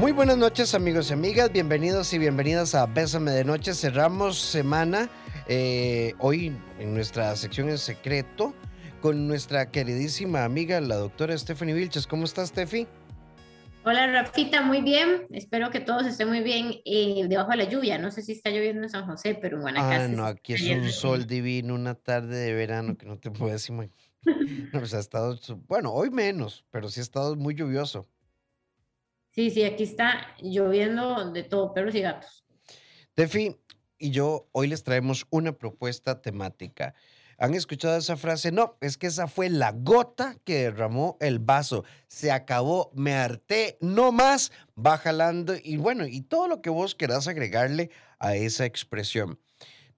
Muy buenas noches amigos y amigas, bienvenidos y bienvenidas a Bésame de Noche. Cerramos semana eh, hoy en nuestra sección en secreto con nuestra queridísima amiga, la doctora Stephanie Vilches. ¿Cómo estás, Steffi? Hola, Rafita, muy bien. Espero que todos estén muy bien eh, debajo de la lluvia. No sé si está lloviendo en San José, pero en Guanacaste. Ah, no, aquí es un sol divino, una tarde de verano que no te puedes imaginar. No, pues ha estado, bueno, hoy menos, pero sí ha estado muy lluvioso. Sí, sí, aquí está lloviendo de todo, perros y gatos. Tefi y yo hoy les traemos una propuesta temática. ¿Han escuchado esa frase? No, es que esa fue la gota que derramó el vaso. Se acabó, me harté, no más, va jalando y bueno, y todo lo que vos querás agregarle a esa expresión.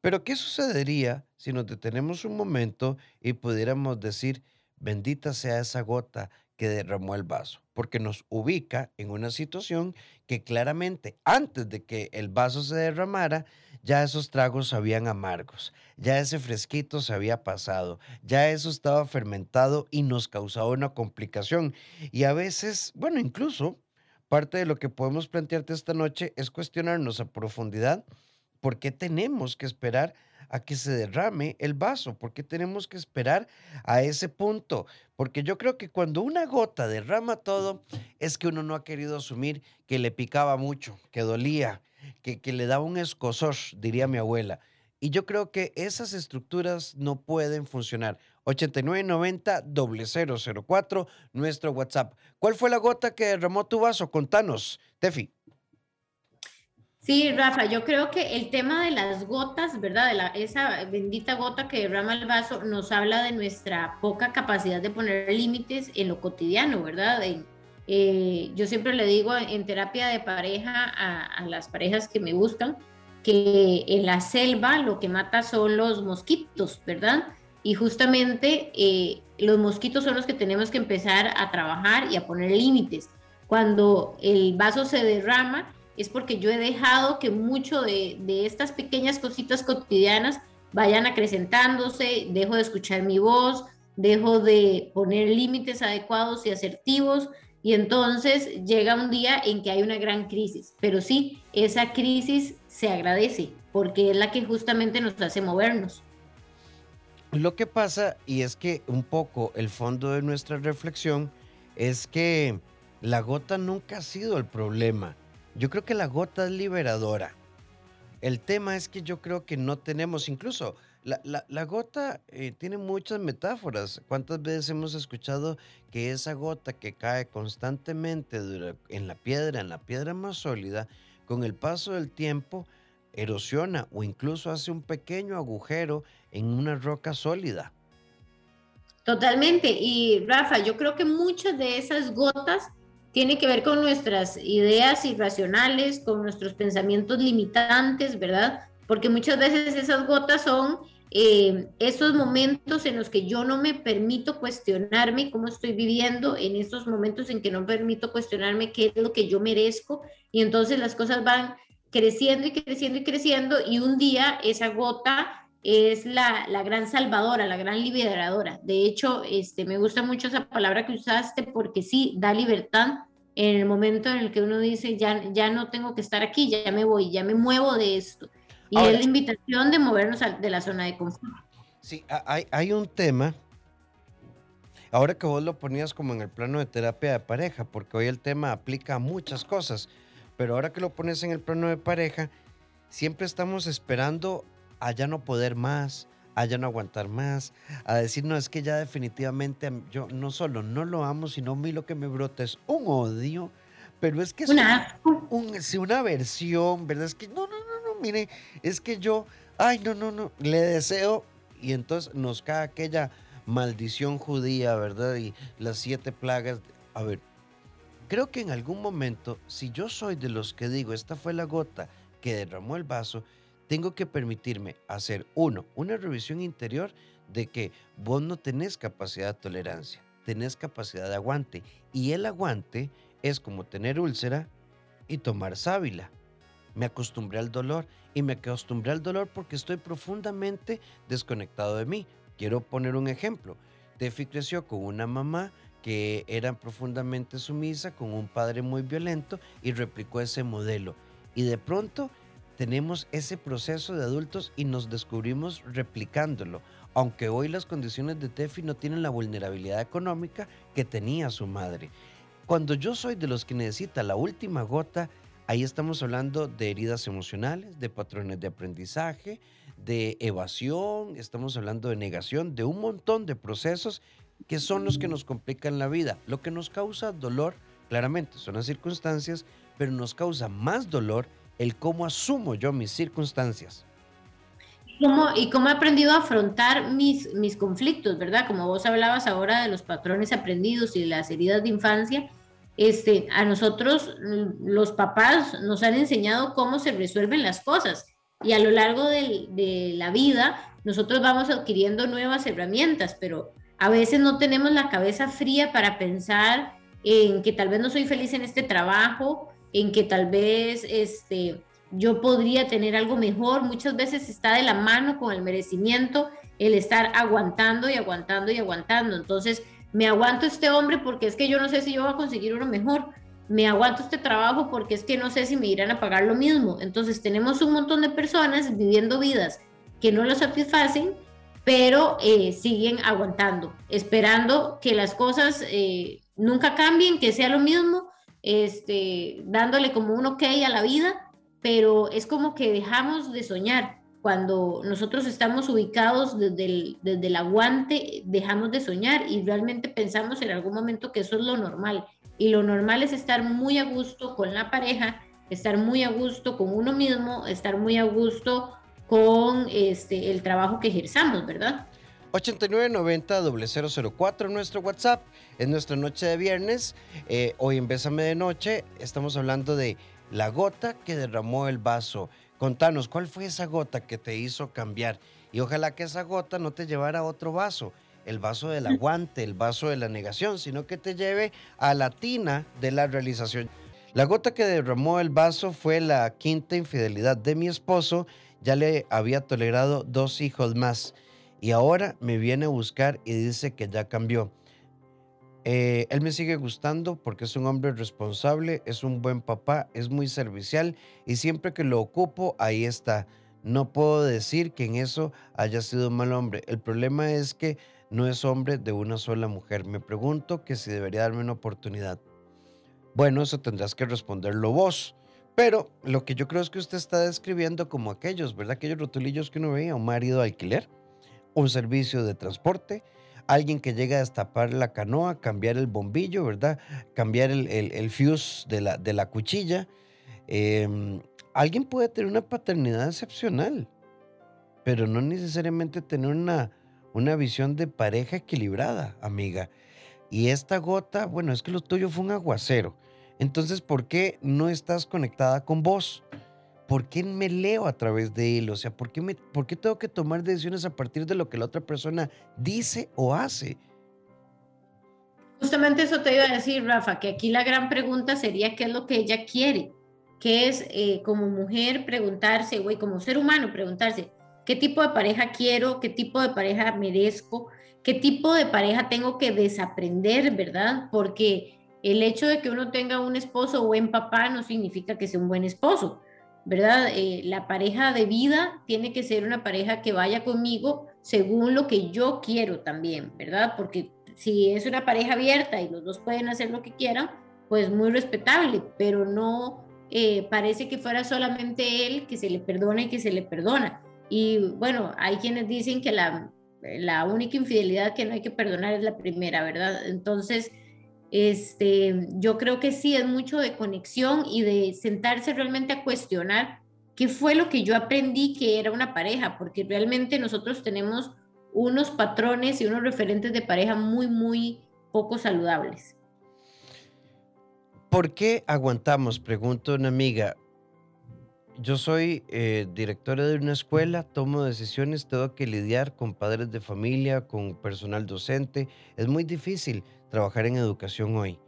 Pero ¿qué sucedería si nos detenemos un momento y pudiéramos decir, bendita sea esa gota derramó el vaso? porque nos ubica en una situación que claramente antes de que el vaso se derramara, ya esos tragos sabían amargos, ya ese fresquito se había pasado, ya eso estaba fermentado y nos causaba una complicación. Y a veces, bueno, incluso parte de lo que podemos plantearte esta noche es cuestionarnos a profundidad por qué tenemos que esperar a que se derrame el vaso? ¿Por qué tenemos que esperar a ese punto? Porque yo creo que cuando una gota derrama todo, es que uno no ha querido asumir que le picaba mucho, que dolía, que, que le daba un escosor, diría mi abuela. Y yo creo que esas estructuras no pueden funcionar. 8990-004, nuestro WhatsApp. ¿Cuál fue la gota que derramó tu vaso? Contanos, Tefi. Sí, Rafa, yo creo que el tema de las gotas, ¿verdad? De la, esa bendita gota que derrama el vaso nos habla de nuestra poca capacidad de poner límites en lo cotidiano, ¿verdad? Eh, yo siempre le digo en terapia de pareja a, las parejas que me buscan que en la selva lo que mata son los mosquitos, ¿verdad? Y justamente eh, los mosquitos son los que tenemos que empezar a trabajar y a poner límites. Cuando el vaso se derrama, es porque yo he dejado que mucho de, estas pequeñas cositas cotidianas vayan acrecentándose, dejo de escuchar mi voz, dejo de poner límites adecuados y asertivos y entonces llega un día en que hay una gran crisis. Pero sí, esa crisis se agradece porque es la que justamente nos hace movernos. Lo que pasa, y es que un poco el fondo de nuestra reflexión, es que la gota nunca ha sido el problema. Yo creo que la gota es liberadora. El tema es que yo creo que no tenemos, incluso la, gota eh, tiene muchas metáforas. ¿Cuántas veces hemos escuchado que esa gota que cae constantemente en la piedra, en la piedra más sólida, con el paso del tiempo erosiona o incluso hace un pequeño agujero en una roca sólida? Totalmente. Y Rafa, yo creo que muchas de esas gotas tiene que ver con nuestras ideas irracionales, con nuestros pensamientos limitantes, ¿verdad? Porque muchas veces esas gotas son eh, esos momentos en los que yo no me permito cuestionarme cómo estoy viviendo, en esos momentos en que no permito cuestionarme qué es lo que yo merezco, y entonces las cosas van creciendo y creciendo y creciendo, y un día esa gota es la, la, gran salvadora, la gran liberadora. De hecho, este, me gusta mucho esa palabra que usaste porque sí, da libertad en el momento en el que uno dice, ya, ya no tengo que estar aquí, ya me voy, ya me muevo de esto. Y es la invitación de movernos de la zona de confort. Sí, hay, hay un tema, ahora que vos lo ponías como en el plano de terapia de pareja, porque hoy el tema aplica a muchas cosas, pero ahora que lo pones en el plano de pareja, siempre estamos esperando a ya no poder más, a ya no aguantar más, a decir, no, es que ya definitivamente yo no solo no lo amo, sino a mí lo que me brota es un odio, pero es que es una, un, una aversión, ¿verdad? Es que no, no, no, no, mire, es que yo, ay, no, no, no, le deseo y entonces nos cae aquella maldición judía, ¿verdad? Y las siete plagas. A ver, creo que en algún momento, si yo soy de los que digo, esta fue la gota que derramó el vaso, tengo que permitirme hacer, uno, una revisión interior de que vos no tenés capacidad de tolerancia, tenés capacidad de aguante. Y el aguante es como tener úlcera y tomar sábila. Me acostumbré al dolor y me acostumbré al dolor porque estoy profundamente desconectado de mí. Quiero poner un ejemplo. Tefi creció con una mamá que era profundamente sumisa, con un padre muy violento y replicó ese modelo. Y de pronto tenemos ese proceso de adultos y nos descubrimos replicándolo, aunque hoy las condiciones de Tefi no tienen la vulnerabilidad económica que tenía su madre. Cuando yo soy de los que necesita la última gota, ahí estamos hablando de heridas emocionales, de patrones de aprendizaje, de evasión, estamos hablando de negación, de un montón de procesos que son los que nos complican la vida. Lo que nos causa dolor, claramente, son las circunstancias, pero nos causa más dolor el cómo asumo yo mis circunstancias. ¿Cómo, y cómo he aprendido a afrontar mis, mis conflictos, ¿verdad? Como vos hablabas ahora de los patrones aprendidos y las heridas de infancia, este, a nosotros los papás nos han enseñado cómo se resuelven las cosas y a lo largo de, de la vida nosotros vamos adquiriendo nuevas herramientas, pero a veces no tenemos la cabeza fría para pensar en que tal vez no soy feliz en este trabajo, en que tal vez este, yo podría tener algo mejor. Muchas veces está de la mano con el merecimiento el estar aguantando y aguantando y aguantando. Entonces, me aguanto este hombre porque es que yo no sé si yo voy a conseguir uno mejor. Me aguanto este trabajo porque es que no sé si me irán a pagar lo mismo. Entonces, tenemos un montón de personas viviendo vidas que no lo satisfacen pero eh, siguen aguantando, esperando que las cosas eh, nunca cambien, que sea lo mismo, este, dándole como un ok a la vida, pero es como que dejamos de soñar. Cuando nosotros estamos ubicados desde el, desde el aguante, dejamos de soñar y realmente pensamos en algún momento que eso es lo normal. Y lo normal es estar muy a gusto con la pareja, estar muy a gusto con uno mismo, estar muy a gusto con este, el trabajo que ejerzamos, ¿verdad? 8990-004 nuestro WhatsApp, en nuestra noche de viernes. Eh, hoy en Bésame de Noche estamos hablando de la gota que derramó el vaso. Contanos, ¿cuál fue esa gota que te hizo cambiar? Y ojalá que esa gota no te llevara a otro vaso, el vaso del aguante, el vaso de la negación, sino que te lleve a la tina de la realización. La gota que derramó el vaso fue la quinta infidelidad de mi esposo ya le había tolerado dos hijos más y ahora me viene a buscar y dice que ya cambió. Eh, él me sigue gustando porque es un hombre responsable, es un buen papá, es muy servicial y siempre que lo ocupo, ahí está. No puedo decir que en eso haya sido un mal hombre. El problema es que no es hombre de una sola mujer. Me pregunto que si debería darme una oportunidad. Bueno, eso tendrás que responderlo vos. Pero lo que yo creo es que usted está describiendo como aquellos, ¿verdad? Aquellos rotulillos que uno veía, un marido alquiler, un servicio de transporte, alguien que llega a destapar la canoa, cambiar el bombillo, ¿verdad? Cambiar el, el, fuse de la, de la cuchilla. Em, alguien puede tener una paternidad excepcional, pero no necesariamente tener una, una visión de pareja equilibrada, amiga. Y esta gota, bueno, es que lo tuyo fue un aguacero. Entonces, ¿por qué no estás conectada con vos? ¿Por qué me leo a través de él? O sea, ¿por qué, me, ¿por qué tengo que tomar decisiones a partir de lo que la otra persona dice o hace? Justamente eso te iba a decir, Rafa, que aquí la gran pregunta sería qué es lo que ella quiere, que es eh, como mujer preguntarse, güey, como ser humano preguntarse, ¿qué tipo de pareja quiero? ¿Qué tipo de pareja merezco? ¿Qué tipo de pareja tengo que desaprender, verdad? Porque el hecho de que uno tenga un esposo o buen papá no significa que sea un buen esposo, ¿verdad? Eh, la pareja de vida tiene que ser una pareja que vaya conmigo según lo que yo quiero también, ¿verdad? Porque si es una pareja abierta y los dos pueden hacer lo que quieran, pues muy respetable, pero no eh, parece que fuera solamente él que se le perdona y que se le perdona. Y bueno, hay quienes dicen que la, la única infidelidad que no hay que perdonar es la primera, ¿verdad? Entonces, este, yo creo que sí es mucho de conexión y de sentarse realmente a cuestionar qué fue lo que yo aprendí que era una pareja, porque realmente nosotros tenemos unos patrones y unos referentes de pareja muy, muy poco saludables. ¿Por qué aguantamos? Pregunto una amiga. Yo soy eh, directora de una escuela, tomo decisiones, tengo que lidiar con padres de familia, con personal docente. Es muy difícil trabajar en educación hoy.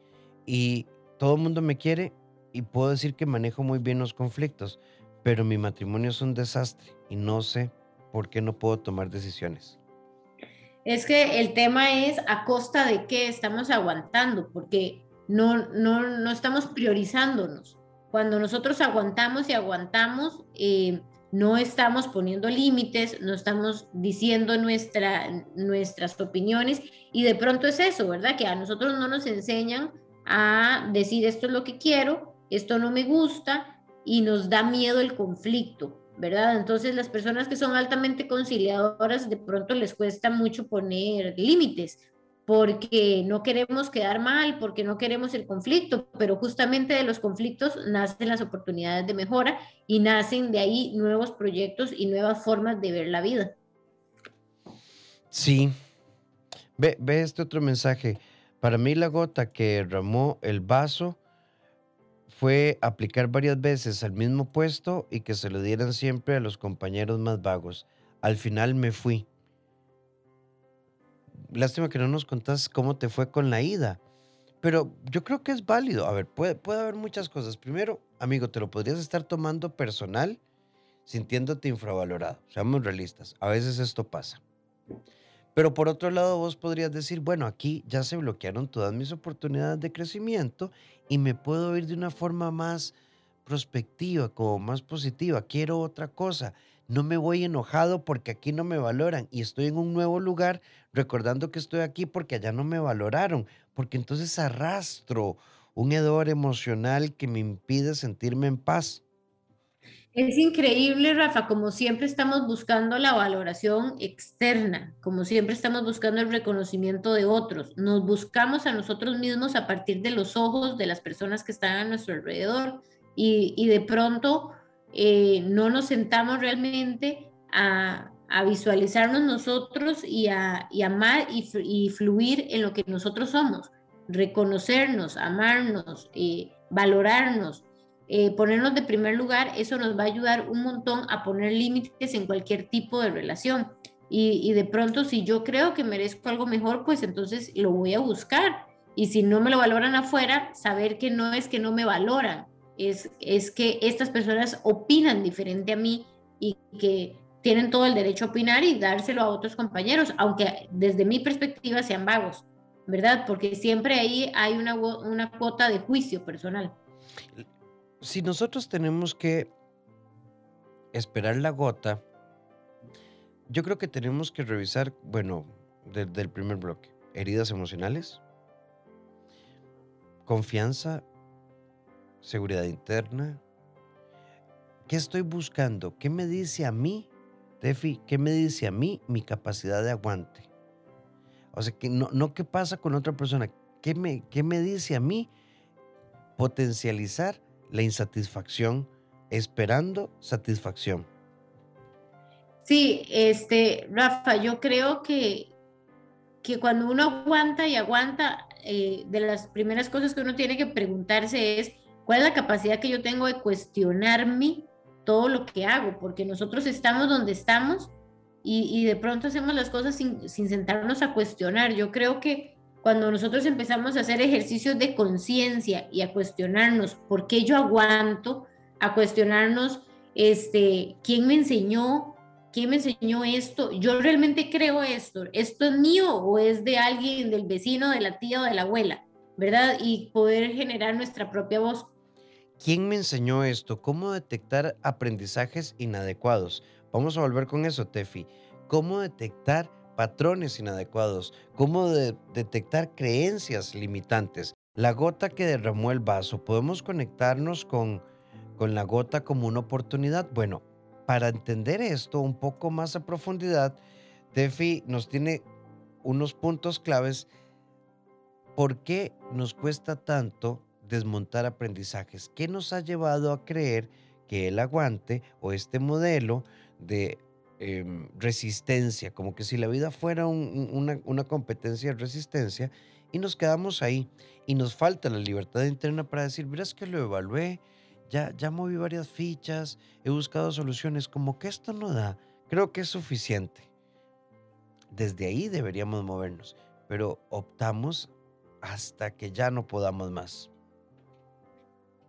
Y todo el mundo me quiere y puedo decir que manejo muy bien los conflictos, pero mi matrimonio es un desastre y no sé por qué no puedo tomar decisiones. Es que el tema es a costa de qué estamos aguantando, porque no, no, no estamos priorizándonos. Cuando nosotros aguantamos y aguantamos, eh, no estamos poniendo límites, no estamos diciendo nuestra, nuestras opiniones y de pronto es eso, ¿verdad? Que a nosotros no nos enseñan a decir esto es lo que quiero, esto no me gusta y nos da miedo el conflicto, ¿verdad? Entonces las personas que son altamente conciliadoras de pronto les cuesta mucho poner límites porque no queremos quedar mal, porque no queremos el conflicto, pero justamente de los conflictos nacen las oportunidades de mejora y nacen de ahí nuevos proyectos y nuevas formas de ver la vida. Sí. Ve, ve este otro mensaje. Para mí la gota que derramó el vaso fue aplicar varias veces al mismo puesto y que se lo dieran siempre a los compañeros más vagos. Al final me fui lástima que no nos contás cómo te fue con la ida. Pero yo creo que es válido. A ver, puede, puede haber muchas cosas. Primero, amigo, te lo podrías estar tomando personal sintiéndote infravalorado. Seamos realistas. A veces esto pasa. Pero por otro lado, vos podrías decir, bueno, aquí ya se bloquearon todas mis oportunidades de crecimiento y me puedo ir de una forma más prospectiva, como más positiva. Quiero otra cosa no me voy enojado porque aquí no me valoran y estoy en un nuevo lugar recordando que estoy aquí porque allá no me valoraron, porque entonces arrastro un hedor emocional que me impide sentirme en paz. Es increíble, Rafa, como siempre estamos buscando la valoración externa, como siempre estamos buscando el reconocimiento de otros. Nos buscamos a nosotros mismos a partir de los ojos de las personas que están a nuestro alrededor y, y de pronto eh, no nos sentamos realmente a, visualizarnos nosotros y a amar y, fluir en lo que nosotros somos, reconocernos, amarnos, eh, valorarnos, eh, ponernos de primer lugar, eso nos va a ayudar un montón a poner límites en cualquier tipo de relación. Y, y, de pronto, si yo creo que merezco algo mejor, pues entonces lo voy a buscar. Y si no me lo valoran afuera, saber que no es que no me valoran, es, que estas personas opinan diferente a mí y que tienen todo el derecho a opinar y dárselo a otros compañeros, aunque desde mi perspectiva sean vagos, ¿verdad? Porque siempre ahí hay una, una cuota de juicio personal. Si nosotros tenemos que esperar la gota, yo creo que tenemos que revisar, bueno, desde el primer bloque, heridas emocionales, confianza seguridad interna. ¿Qué estoy buscando? ¿Qué me dice a mí, Tefi? ¿Qué me dice a mí mi capacidad de aguante? O sea, que no, no qué pasa con otra persona. ¿Qué me, qué me dice a mí potencializar la insatisfacción esperando satisfacción? Sí, este, Rafa, yo creo que, que cuando uno aguanta y aguanta, eh, de las primeras cosas que uno tiene que preguntarse es, ¿Cuál es la capacidad que yo tengo de cuestionarme todo lo que hago? Porque nosotros estamos donde estamos y, de pronto hacemos las cosas sin, sin sentarnos a cuestionar. Yo creo que cuando nosotros empezamos a hacer ejercicios de conciencia y a cuestionarnos por qué yo aguanto, a cuestionarnos este, quién me enseñó, quién me enseñó esto, yo realmente creo esto, esto es mío o es de alguien, del vecino, de la tía o de la abuela, ¿verdad? Y poder generar nuestra propia voz. ¿Quién me enseñó esto? ¿Cómo detectar aprendizajes inadecuados? Vamos a volver con eso, Tefi. ¿Cómo detectar patrones inadecuados? ¿Cómo detectar creencias limitantes? La gota que derramó el vaso, ¿podemos conectarnos con, con la gota como una oportunidad? Bueno, para entender esto un poco más a profundidad, Tefi nos tiene unos puntos claves. ¿Por qué nos cuesta tanto desmontar aprendizajes. ¿Qué nos ha llevado a creer que el aguante o este modelo de em, resistencia, como que si la vida fuera una, competencia de resistencia, y nos quedamos ahí y nos falta la libertad interna para decir, verás que lo evalué, ya, ya moví varias fichas, he buscado soluciones, como que esto no da, creo que es suficiente. Desde ahí deberíamos movernos, pero optamos hasta que ya no podamos más.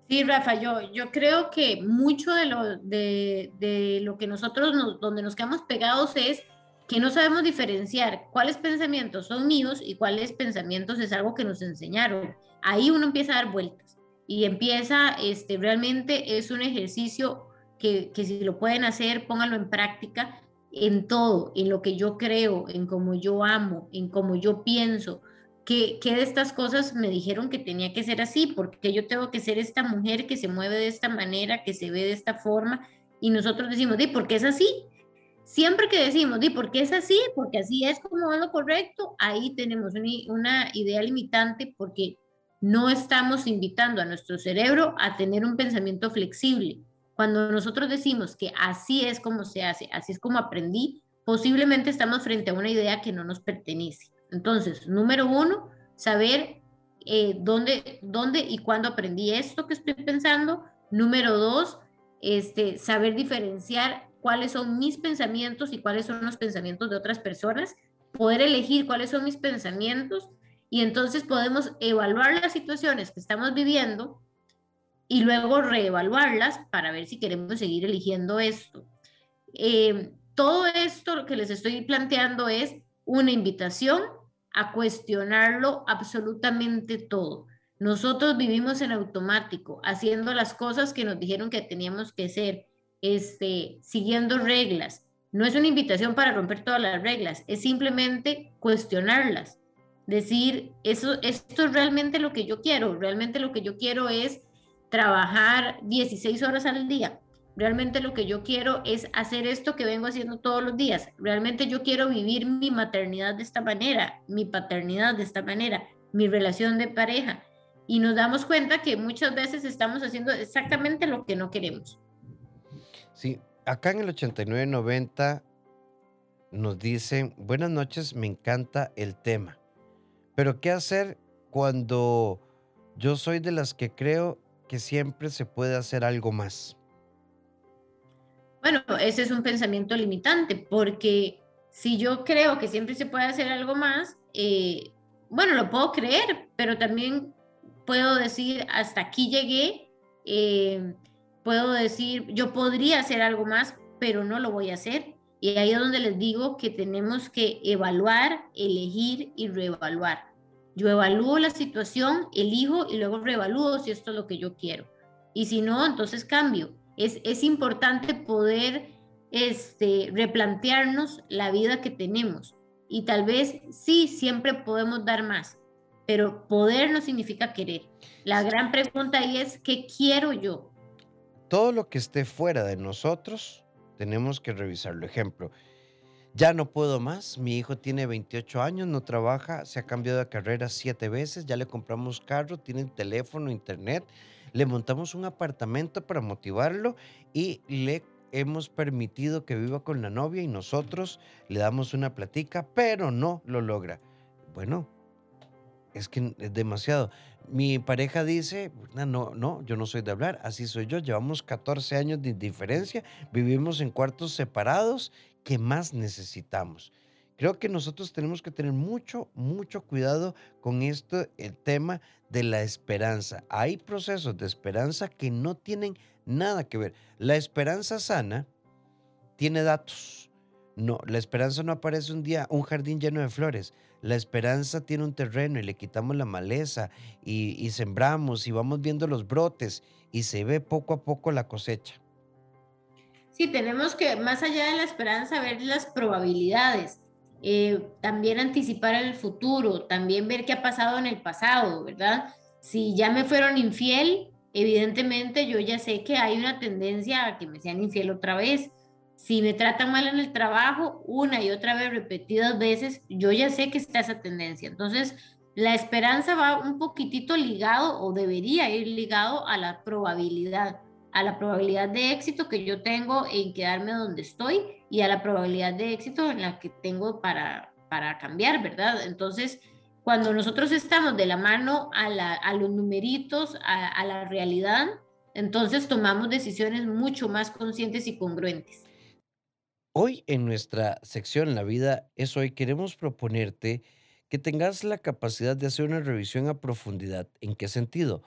Sí, Rafa, yo, yo creo que mucho de lo, de, lo que nosotros, nos, donde nos quedamos pegados es que no sabemos diferenciar cuáles pensamientos son míos y cuáles pensamientos es algo que nos enseñaron. Ahí uno empieza a dar vueltas y empieza, este, realmente es un ejercicio que, que si lo pueden hacer, pónganlo en práctica en todo, en lo que yo creo, en cómo yo amo, en cómo yo pienso, que, de estas cosas me dijeron que tenía que ser así, porque yo tengo que ser esta mujer que se mueve de esta manera, que se ve de esta forma, y nosotros decimos, di, ¿por qué es así? Siempre que decimos, di, ¿por qué es así? Porque así es como es lo correcto, ahí tenemos una idea limitante porque no estamos invitando a nuestro cerebro a tener un pensamiento flexible. Cuando nosotros decimos que así es como se hace, así es como aprendí, posiblemente estamos frente a una idea que no nos pertenece. Entonces, número uno, saber eh, dónde, dónde y cuándo aprendí esto que estoy pensando. Número dos, este, saber diferenciar cuáles son mis pensamientos y cuáles son los pensamientos de otras personas, poder elegir cuáles son mis pensamientos y entonces podemos evaluar las situaciones que estamos viviendo y luego reevaluarlas para ver si queremos seguir eligiendo esto. Eh, todo esto que les estoy planteando es una invitación a cuestionarlo absolutamente todo. Nosotros vivimos en automático, haciendo las cosas que nos dijeron que teníamos que hacer, este, siguiendo reglas. No es una invitación para romper todas las reglas, es simplemente cuestionarlas. Decir, eso, esto es realmente lo que yo quiero, realmente lo que yo quiero es trabajar 16 horas al día, Realmente lo que yo quiero es hacer esto que vengo haciendo todos los días. Realmente yo quiero vivir mi maternidad de esta manera, mi paternidad de esta manera, mi relación de pareja. Y nos damos cuenta que muchas veces estamos haciendo exactamente lo que no queremos. Sí, acá en el 8990 nos dicen, buenas noches, me encanta el tema. Pero ¿qué hacer cuando yo soy de las que creo que siempre se puede hacer algo más? Bueno, ese es un pensamiento limitante, porque si yo creo que siempre se puede hacer algo más, eh, bueno, lo puedo creer, pero también puedo decir, hasta aquí llegué, eh, puedo decir, yo podría hacer algo más, pero no lo voy a hacer. Y ahí es donde les digo que tenemos que evaluar, elegir y reevaluar. Yo evalúo la situación, elijo y luego reevalúo si esto es lo que yo quiero. Y si no, entonces cambio. Es, importante poder este, replantearnos la vida que tenemos. Y tal vez sí, siempre podemos dar más, pero poder no significa querer. La gran pregunta ahí es, ¿qué quiero yo? Todo lo que esté fuera de nosotros, tenemos que revisarlo. Ejemplo, ya no puedo más, mi hijo tiene 28 años, no trabaja, se ha cambiado de carrera siete veces, ya le compramos carro, tiene teléfono, internet, le montamos un apartamento para motivarlo y le hemos permitido que viva con la novia y nosotros le damos una platica, pero no lo logra. Bueno, es que es demasiado. Mi pareja dice, no, no, yo no soy de hablar, así soy yo, llevamos 14 años de diferencia, vivimos en cuartos separados, ¿qué más necesitamos? Creo que nosotros tenemos que tener mucho, mucho cuidado con esto, el tema de la esperanza. Hay procesos de esperanza que no tienen nada que ver. La esperanza sana tiene datos. No, la esperanza no aparece un día, un jardín lleno de flores. La esperanza tiene un terreno y le quitamos la maleza y, sembramos y vamos viendo los brotes y se ve poco a poco la cosecha. Sí, tenemos que, más allá de la esperanza, ver las probabilidades eh, también anticipar el futuro, también ver qué ha pasado en el pasado, ¿verdad? Si ya me fueron infiel, evidentemente yo ya sé que hay una tendencia a que me sean infiel otra vez. Si me tratan mal en el trabajo, una y otra vez, repetidas veces, yo ya sé que está esa tendencia. Entonces, la esperanza va un poquitito ligado o debería ir ligado a la probabilidad a la probabilidad de éxito que yo tengo en quedarme donde estoy y a la probabilidad de éxito en la que tengo para, para cambiar, ¿verdad? Entonces, cuando nosotros estamos de la mano a, la, a los numeritos, a, a la realidad, entonces tomamos decisiones mucho más conscientes y congruentes. Hoy en nuestra sección La vida es hoy queremos proponerte que tengas la capacidad de hacer una revisión a profundidad. ¿En qué sentido?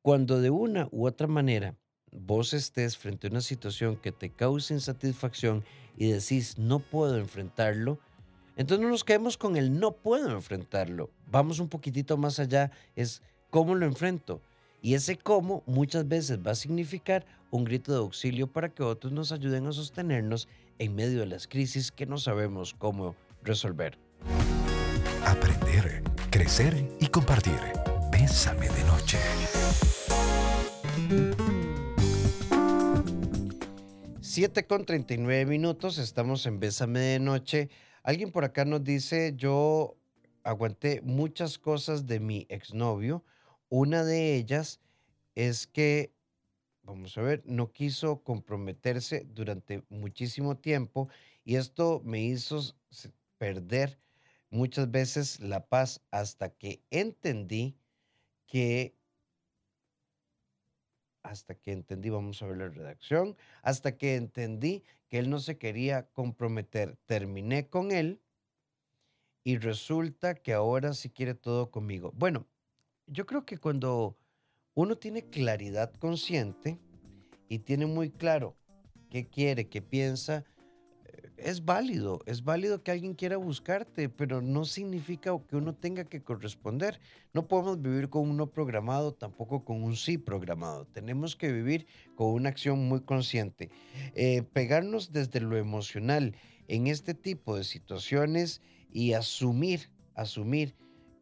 Cuando de una u otra manera vos estés frente a una situación que te cause insatisfacción y decís, no puedo enfrentarlo, entonces no nos quedemos con el no puedo enfrentarlo. Vamos un poquitito más allá, es cómo lo enfrento. Y ese cómo muchas veces va a significar un grito de auxilio para que otros nos ayuden a sostenernos en medio de las crisis que no sabemos cómo resolver. Aprender, crecer y compartir. Bésame de noche. 7 con 39 minutos, estamos en Bésame de Noche. Alguien por acá nos dice, yo aguanté muchas cosas de mi exnovio. Una de ellas es que, vamos a ver, no quiso comprometerse durante muchísimo tiempo y esto me hizo perder muchas veces la paz hasta que entendí que hasta que entendí, vamos a ver la redacción, hasta que entendí que él no se quería comprometer. Terminé con él y resulta que ahora sí quiere todo conmigo. Bueno, yo creo que cuando uno tiene claridad consciente y tiene muy claro qué quiere, qué piensa, es válido, es válido que alguien quiera buscarte, pero no significa que uno tenga que corresponder. No podemos vivir con un no programado, tampoco con un sí programado. Tenemos que vivir con una acción muy consciente. Eh, pegarnos desde lo emocional en este tipo de situaciones y asumir, asumir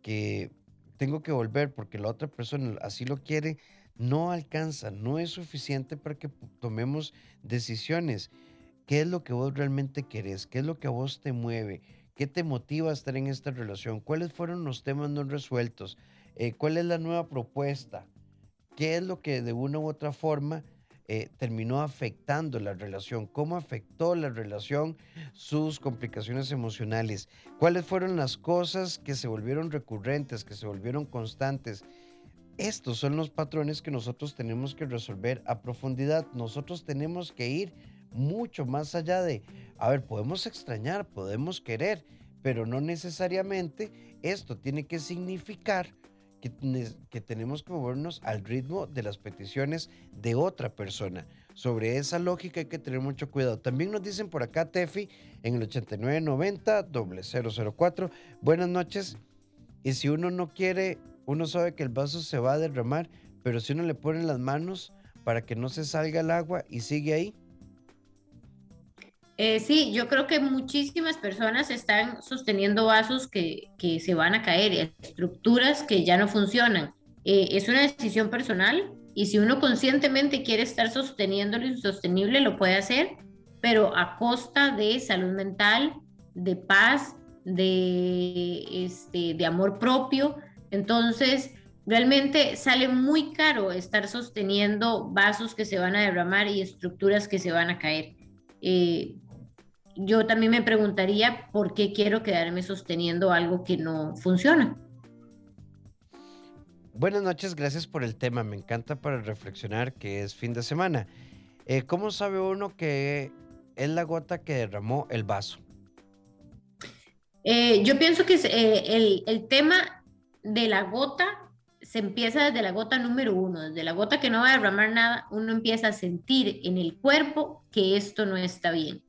que tengo que volver porque la otra persona así lo quiere, no alcanza, no es suficiente para que tomemos decisiones. ¿Qué es lo que vos realmente querés? ¿Qué es lo que a vos te mueve? ¿Qué te motiva a estar en esta relación? ¿Cuáles fueron los temas no resueltos? Eh, ¿Cuál es la nueva propuesta? ¿Qué es lo que de una u otra forma eh, terminó afectando la relación? ¿Cómo afectó la relación sus complicaciones emocionales? ¿Cuáles fueron las cosas que se volvieron recurrentes, que se volvieron constantes? Estos son los patrones que nosotros tenemos que resolver a profundidad. Nosotros tenemos que ir mucho más allá de, a ver, podemos extrañar, podemos querer, pero no necesariamente esto tiene que significar que, tenemos que movernos al ritmo de las peticiones de otra persona. Sobre esa lógica hay que tener mucho cuidado. También nos dicen por acá, Tefi, en el 8990-004, buenas noches. Y si uno no quiere, uno sabe que el vaso se va a derramar, pero si uno le pone las manos para que no se salga el agua y sigue ahí, eh, sí, yo creo que muchísimas personas están sosteniendo vasos que, que se van a caer, estructuras que ya no funcionan. Eh, es una decisión personal y si uno conscientemente quiere estar sosteniendo lo insostenible, lo puede hacer, pero a costa de salud mental, de paz, de, este, de amor propio. Entonces, realmente sale muy caro estar sosteniendo vasos que se van a derramar y estructuras que se van a caer. Eh, yo también me preguntaría por qué quiero quedarme sosteniendo algo que no funciona. Buenas noches, gracias por el tema. Me encanta para reflexionar que es fin de semana. Eh, ¿Cómo sabe uno que es la gota que derramó el vaso? Eh, yo pienso que eh, el, el tema de la gota se empieza desde la gota número uno, desde la gota que no va a derramar nada, uno empieza a sentir en el cuerpo que esto no está bien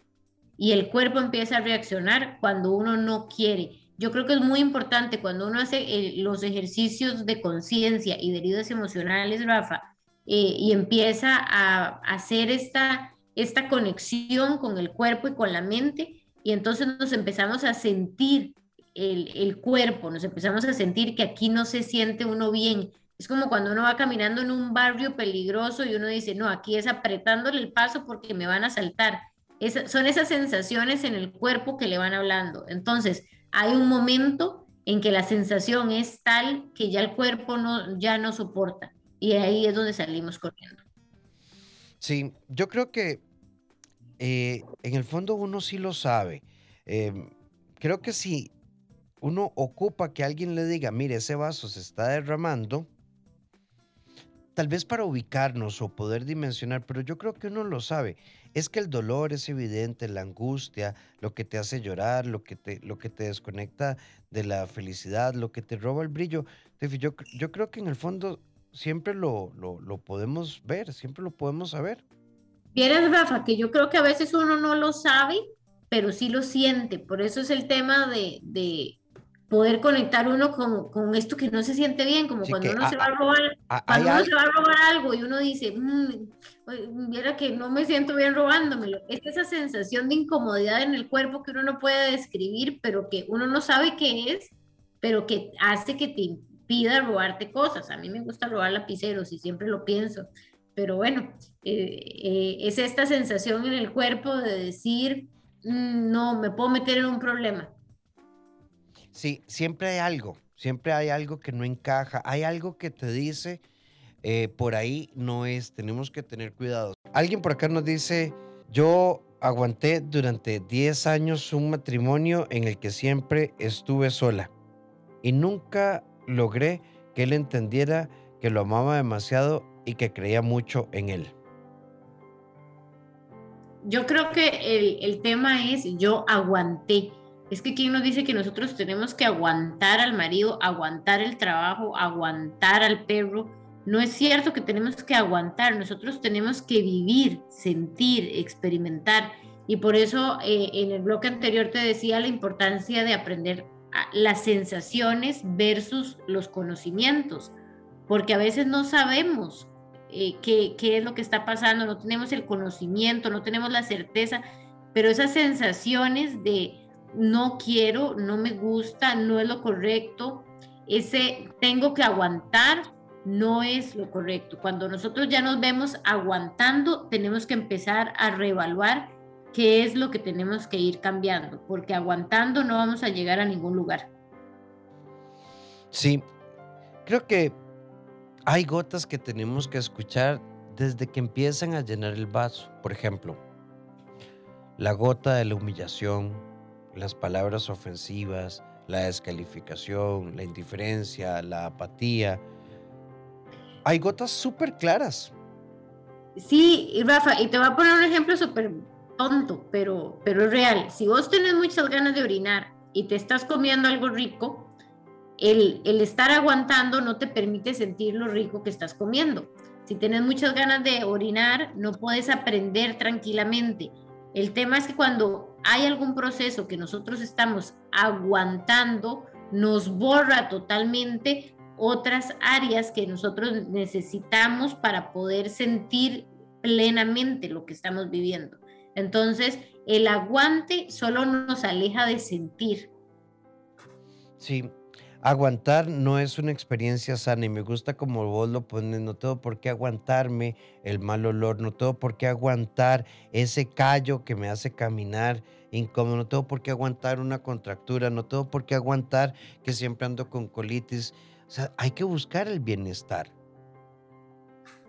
y el cuerpo empieza a reaccionar cuando uno no quiere. Yo creo que es muy importante cuando uno hace eh, los ejercicios de conciencia y de heridas emocionales, Rafa, eh, y empieza a, hacer esta, esta conexión con el cuerpo y con la mente, y entonces nos empezamos a sentir el, el, cuerpo, nos empezamos a sentir que aquí no se siente uno bien. Es como cuando uno va caminando en un barrio peligroso y uno dice, no, aquí es apretándole el paso porque me van a saltar son esas sensaciones en el cuerpo que le van hablando. Entonces, hay un momento en que la sensación es tal que ya el cuerpo no, ya no soporta. Y ahí es donde salimos corriendo. Sí, yo creo que eh, en el fondo uno sí lo sabe. Em, creo que si uno ocupa que alguien le diga, mire, ese vaso se está derramando, tal vez para ubicarnos o poder dimensionar, pero yo creo que uno lo sabe es que el dolor es evidente, la angustia, lo que te hace llorar, lo que te, lo que te desconecta de la felicidad, lo que te roba el brillo. Yo, yo creo que en el fondo siempre lo, lo, podemos ver, siempre lo podemos saber. Vieras, Rafa, que yo creo que a veces uno no lo sabe pero sí lo siente. Por eso es el tema de, de poder conectar uno con, con, esto que no se siente bien, como cuando uno se va a robar, cuando uno se va a robar algo y uno dice, mmm, viera que no me siento bien robándomelo. Es esa sensación de incomodidad en el cuerpo que uno no puede describir, pero que uno no sabe qué es, pero que hace que te impida robarte cosas. A mí me gusta robar lapiceros y siempre lo pienso. Pero bueno, eh, eh, es esta sensación en el cuerpo de decir, mm, no, me puedo meter en un problema Sí, siempre hay algo, siempre hay algo que no encaja, hay algo que te dice, eh, por ahí no es, tenemos que tener cuidado. Alguien por acá nos dice, yo aguanté durante 10 años un matrimonio en el que siempre estuve sola y nunca logré que él entendiera que lo amaba demasiado y que creía mucho en él. Yo creo que el, el tema es yo aguanté es que quien nos dice que nosotros tenemos que aguantar al marido, aguantar el trabajo, aguantar al perro. No es cierto que tenemos que aguantar, nosotros tenemos que vivir, sentir, experimentar. Y por eso eh, en el bloque anterior te decía la importancia de aprender las sensaciones versus los conocimientos, porque a veces no sabemos eh, qué es lo que está pasando, no tenemos el conocimiento, no tenemos la certeza, pero esas sensaciones de no quiero, no me gusta, no es lo correcto, ese tengo que aguantar no es lo correcto. Cuando nosotros ya nos vemos aguantando, tenemos que empezar a reevaluar qué es lo que tenemos que ir cambiando, porque aguantando no vamos a llegar a ningún lugar. Sí, creo que hay gotas que tenemos que escuchar desde que empiezan a llenar el vaso. Por ejemplo, la gota de la humillación, las palabras ofensivas, la descalificación, la indiferencia, la apatía. Hay gotas súper claras. Sí, Rafa, y te voy a poner un ejemplo súper tonto, pero, pero es real. Si vos tenés muchas ganas de orinar y te estás comiendo algo rico, el, el estar aguantando no te permite sentir lo rico que estás comiendo. Si tienes muchas ganas de orinar, no puedes aprender tranquilamente. El tema es que cuando hay algún proceso que nosotros estamos aguantando, nos borra totalmente otras áreas que nosotros necesitamos para poder sentir plenamente lo que estamos viviendo. Entonces, el aguante solo nos aleja de sentir. Sí, aguantar no es una experiencia sana y me gusta como vos lo pones, no tengo por qué aguantarme el mal olor, no tengo por qué aguantar ese callo que me hace caminar incómodo, no tengo por qué aguantar una contractura, no tengo por qué aguantar que siempre ando con colitis. Hay que buscar el bienestar.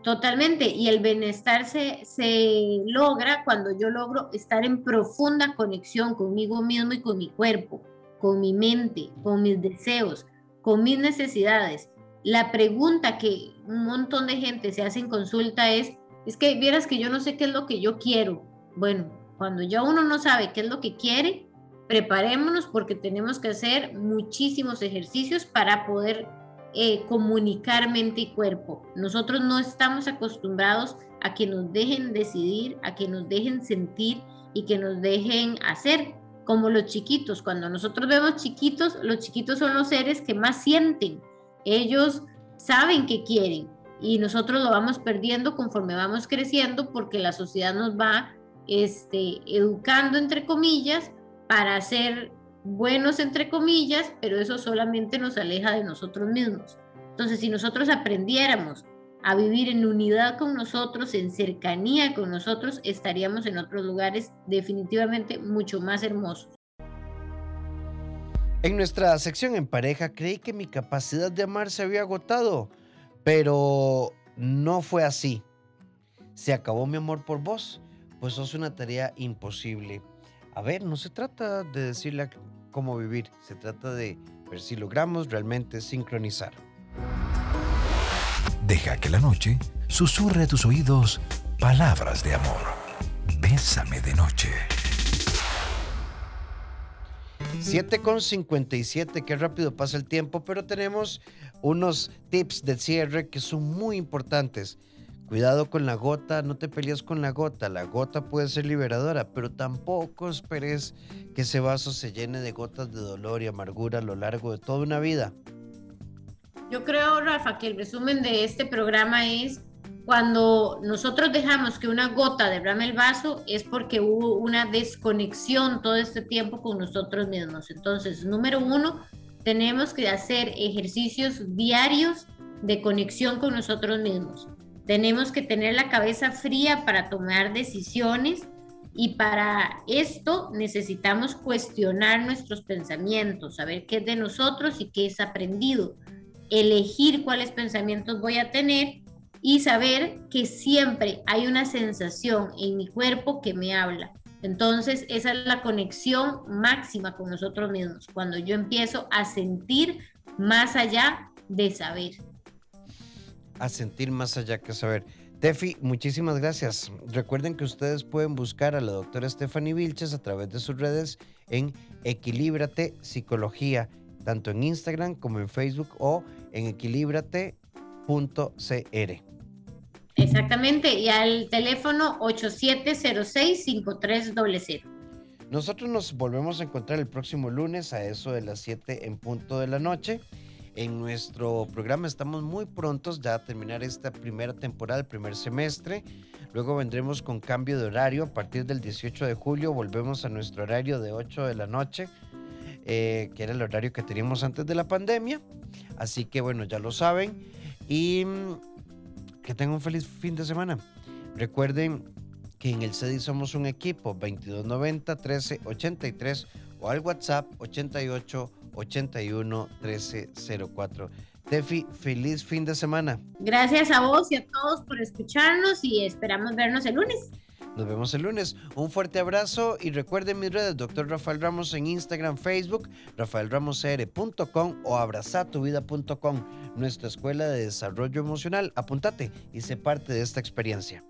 Totalmente, y el bienestar se, se logra cuando yo logro estar en profunda conexión conmigo mismo y con mi cuerpo con mi mente, con mis deseos, con mis necesidades. La pregunta que un montón de gente se hace en consulta es, es que vieras que yo no sé qué es lo que yo quiero. Bueno, cuando ya uno no sabe qué es lo que quiere, preparémonos porque tenemos que hacer muchísimos ejercicios para poder eh, comunicar mente y cuerpo. Nosotros no estamos acostumbrados a que nos dejen decidir, a que nos dejen sentir y que nos dejen hacer como los chiquitos. Cuando nosotros vemos chiquitos, los chiquitos son los seres que más sienten. Ellos saben que quieren y nosotros lo vamos perdiendo conforme vamos creciendo porque la sociedad nos va este, educando, entre comillas, para ser buenos, entre comillas, pero eso solamente nos aleja de nosotros mismos. Entonces, si nosotros aprendiéramos a vivir en unidad con nosotros, en cercanía con nosotros, estaríamos en otros lugares definitivamente mucho más hermosos. En nuestra sección en pareja creí que mi capacidad de amar se había agotado, pero no fue así. Se acabó mi amor por vos, pues sos una tarea imposible. A ver, no se trata de decirle cómo vivir, se trata de ver si logramos realmente sincronizar. Deja que la noche susurre a tus oídos palabras de amor. Bésame de noche. 7 con 57, qué rápido pasa el tiempo, pero tenemos unos tips de cierre que son muy importantes. Cuidado con la gota, no te pelees con la gota. La gota puede ser liberadora, pero tampoco esperes que ese vaso se llene de gotas de dolor y amargura a lo largo de toda una vida. Yo creo, Rafa, que el resumen de este programa es cuando nosotros dejamos que una gota derrame el vaso es porque hubo una desconexión todo este tiempo con nosotros mismos. Entonces, número uno, tenemos que hacer ejercicios diarios de conexión con nosotros mismos. Tenemos que tener la cabeza fría para tomar decisiones y para esto necesitamos cuestionar nuestros pensamientos, saber qué es de nosotros y qué es aprendido, elegir cuáles pensamientos voy a tener y saber que siempre hay una sensación en mi cuerpo que me habla. Entonces, esa es la conexión máxima con nosotros mismos, cuando yo empiezo a sentir más allá de saber. A sentir más allá que saber. Tefi, muchísimas gracias. Recuerden que ustedes pueden buscar a la doctora Stephanie Vilches a través de sus redes en Equilíbrate Psicología, tanto en Instagram como en Facebook o en equilíbrate.cr. Exactamente, y al teléfono 8706-5300. Nosotros nos volvemos a encontrar el próximo lunes a eso de las 7 en punto de la noche. En nuestro programa estamos muy prontos ya a terminar esta primera temporada, el primer semestre. Luego vendremos con cambio de horario. A partir del 18 de julio volvemos a nuestro horario de 8 de la noche, eh, que era el horario que teníamos antes de la pandemia. Así que bueno, ya lo saben. Y que tengan un feliz fin de semana. Recuerden que en el CEDI somos un equipo 2290 1383 o al WhatsApp 88 81 1304. Tefi, feliz fin de semana. Gracias a vos y a todos por escucharnos y esperamos vernos el lunes. Nos vemos el lunes. Un fuerte abrazo y recuerden mis redes, Dr. Rafael Ramos en Instagram, Facebook, rafaelramoscr.com o abrazatuvida.com, nuestra escuela de desarrollo emocional. Apuntate y sé parte de esta experiencia.